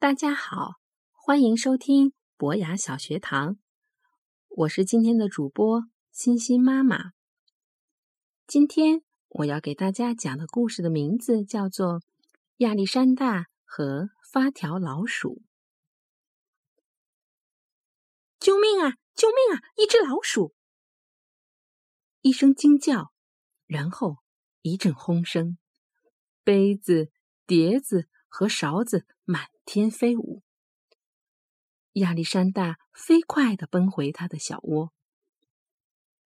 大家好，欢迎收听博雅小学堂，我是今天的主播欣欣妈妈。今天我要给大家讲的故事的名字叫做《亚历山大和发条老鼠》。救命啊！救命啊！一只老鼠！一声惊叫，然后一阵轰声，杯子、碟子和勺子满。天飞舞，亚历山大飞快地奔回他的小窝。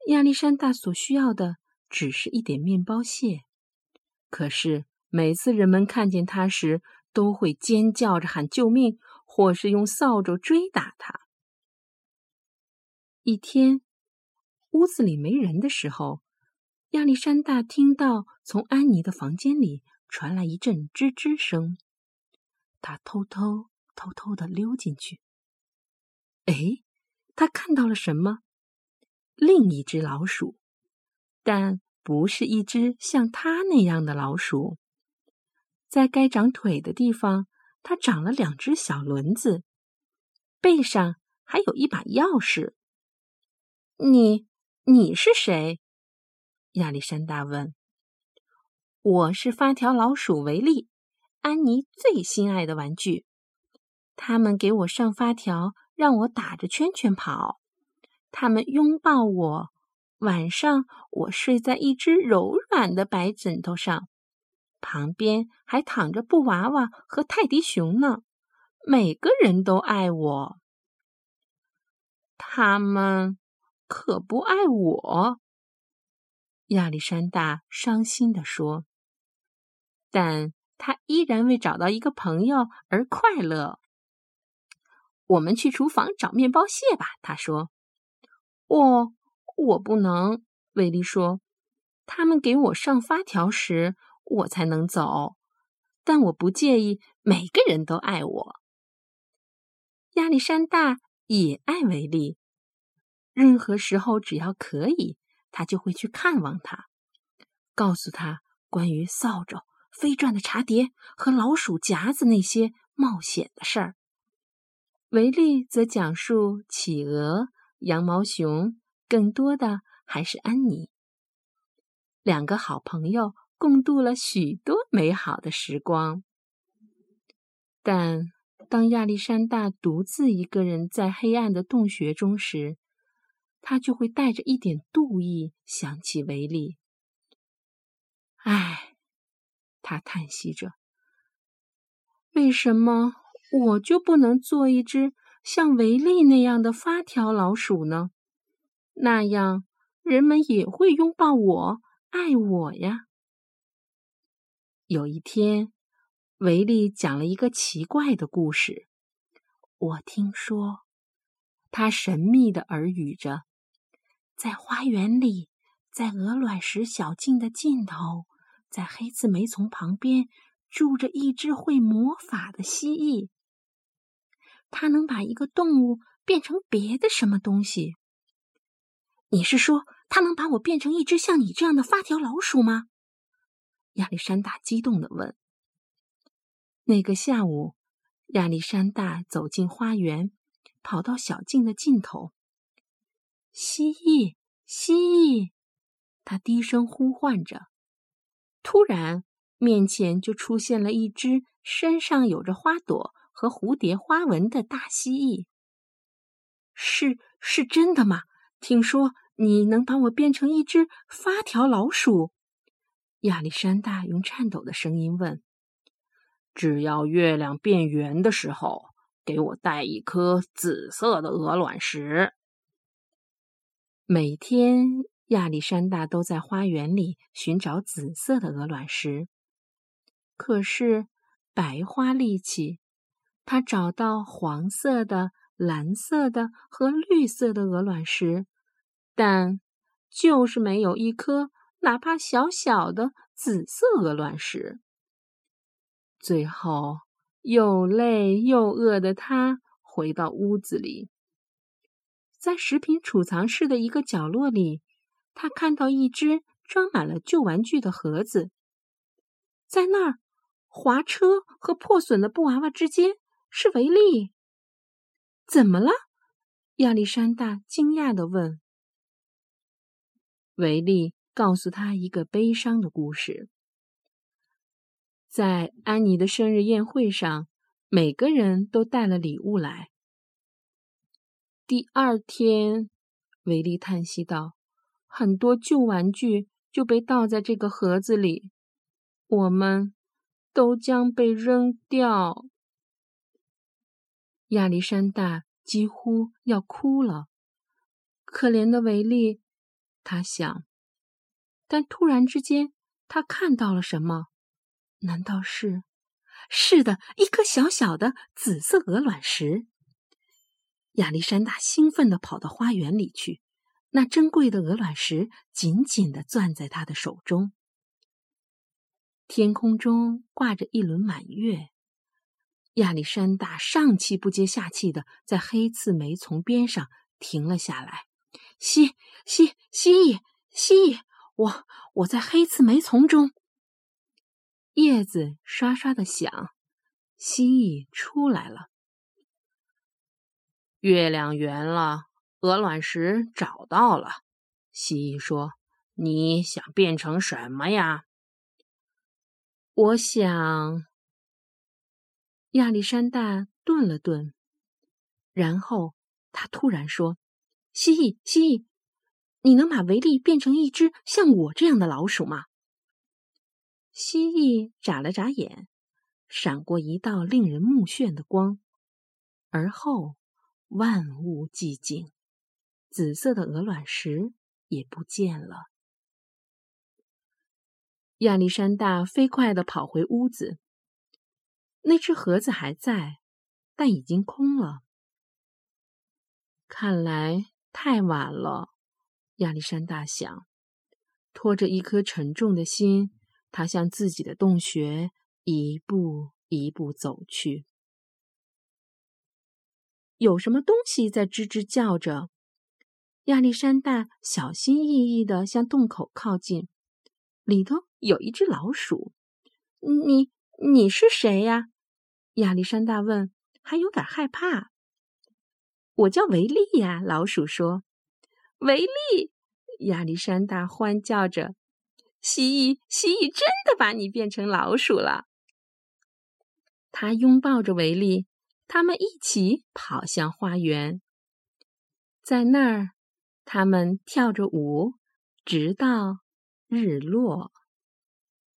亚历山大所需要的只是一点面包屑，可是每次人们看见他时，都会尖叫着喊救命，或是用扫帚追打他。一天，屋子里没人的时候，亚历山大听到从安妮的房间里传来一阵吱吱声。他偷偷偷偷的溜进去。哎，他看到了什么？另一只老鼠，但不是一只像他那样的老鼠。在该长腿的地方，它长了两只小轮子，背上还有一把钥匙。你，你是谁？亚历山大问。我是发条老鼠维利。安妮最心爱的玩具，他们给我上发条，让我打着圈圈跑。他们拥抱我，晚上我睡在一只柔软的白枕头上，旁边还躺着布娃娃和泰迪熊呢。每个人都爱我，他们可不爱我。亚历山大伤心地说，但。他依然为找到一个朋友而快乐。我们去厨房找面包屑吧，他说。我我不能，威利说。他们给我上发条时，我才能走。但我不介意，每个人都爱我。亚历山大也爱维利。任何时候，只要可以，他就会去看望他，告诉他关于扫帚。飞转的茶碟和老鼠夹子那些冒险的事儿，维利则讲述企鹅、羊毛熊，更多的还是安妮。两个好朋友共度了许多美好的时光。但当亚历山大独自一个人在黑暗的洞穴中时，他就会带着一点妒意想起维利。唉。他叹息着：“为什么我就不能做一只像维利那样的发条老鼠呢？那样人们也会拥抱我、爱我呀。”有一天，维利讲了一个奇怪的故事。我听说，他神秘的耳语着，在花园里，在鹅卵石小径的尽头。在黑刺梅丛旁边住着一只会魔法的蜥蜴，它能把一个动物变成别的什么东西？你是说，它能把我变成一只像你这样的发条老鼠吗？亚历山大激动的问。那个下午，亚历山大走进花园，跑到小径的尽头。蜥蜴，蜥蜴，他低声呼唤着。突然，面前就出现了一只身上有着花朵和蝴蝶花纹的大蜥蜴。是是真的吗？听说你能把我变成一只发条老鼠？亚历山大用颤抖的声音问。只要月亮变圆的时候，给我带一颗紫色的鹅卵石。每天。亚历山大都在花园里寻找紫色的鹅卵石，可是白花力气，他找到黄色的、蓝色的和绿色的鹅卵石，但就是没有一颗哪怕小小的紫色鹅卵石。最后，又累又饿的他回到屋子里，在食品储藏室的一个角落里。他看到一只装满了旧玩具的盒子，在那儿，滑车和破损的布娃娃之间是维利。怎么了？亚历山大惊讶的问。维利告诉他一个悲伤的故事。在安妮的生日宴会上，每个人都带了礼物来。第二天，维利叹息道：“很多旧玩具就被倒在这个盒子里，我们都将被扔掉。”亚历山大几乎要哭了。可怜的维利，他想。但突然之间，他看到了什么？难道是？是的，一颗小小的紫色鹅卵石。亚历山大兴奋地跑到花园里去，那珍贵的鹅卵石紧紧地攥在他的手中。天空中挂着一轮满月，亚历山大上气不接下气地在黑刺梅丛边上停了下来。蜥蜥蜥蜴蜥蜴，我我在黑刺梅丛中。叶子刷刷的响，蜥蜴出来了。月亮圆了，鹅卵石找到了。蜥蜴说：“你想变成什么呀？”我想。亚历山大顿了顿，然后他突然说：“蜥蜴，蜥蜴，你能把维利变成一只像我这样的老鼠吗？”蜥蜴眨了眨眼，闪过一道令人目眩的光，而后。万物寂静，紫色的鹅卵石也不见了。亚历山大飞快地跑回屋子，那只盒子还在，但已经空了。看来太晚了，亚历山大想，拖着一颗沉重的心，他向自己的洞穴一步一步走去。有什么东西在吱吱叫着？亚历山大小心翼翼地向洞口靠近，里头有一只老鼠。你你是谁呀？亚历山大问，还有点害怕。我叫维利呀，老鼠说。维利，亚历山大欢叫着。蜥蜴，蜥蜴真的把你变成老鼠了。他拥抱着维利。他们一起跑向花园，在那儿，他们跳着舞，直到日落。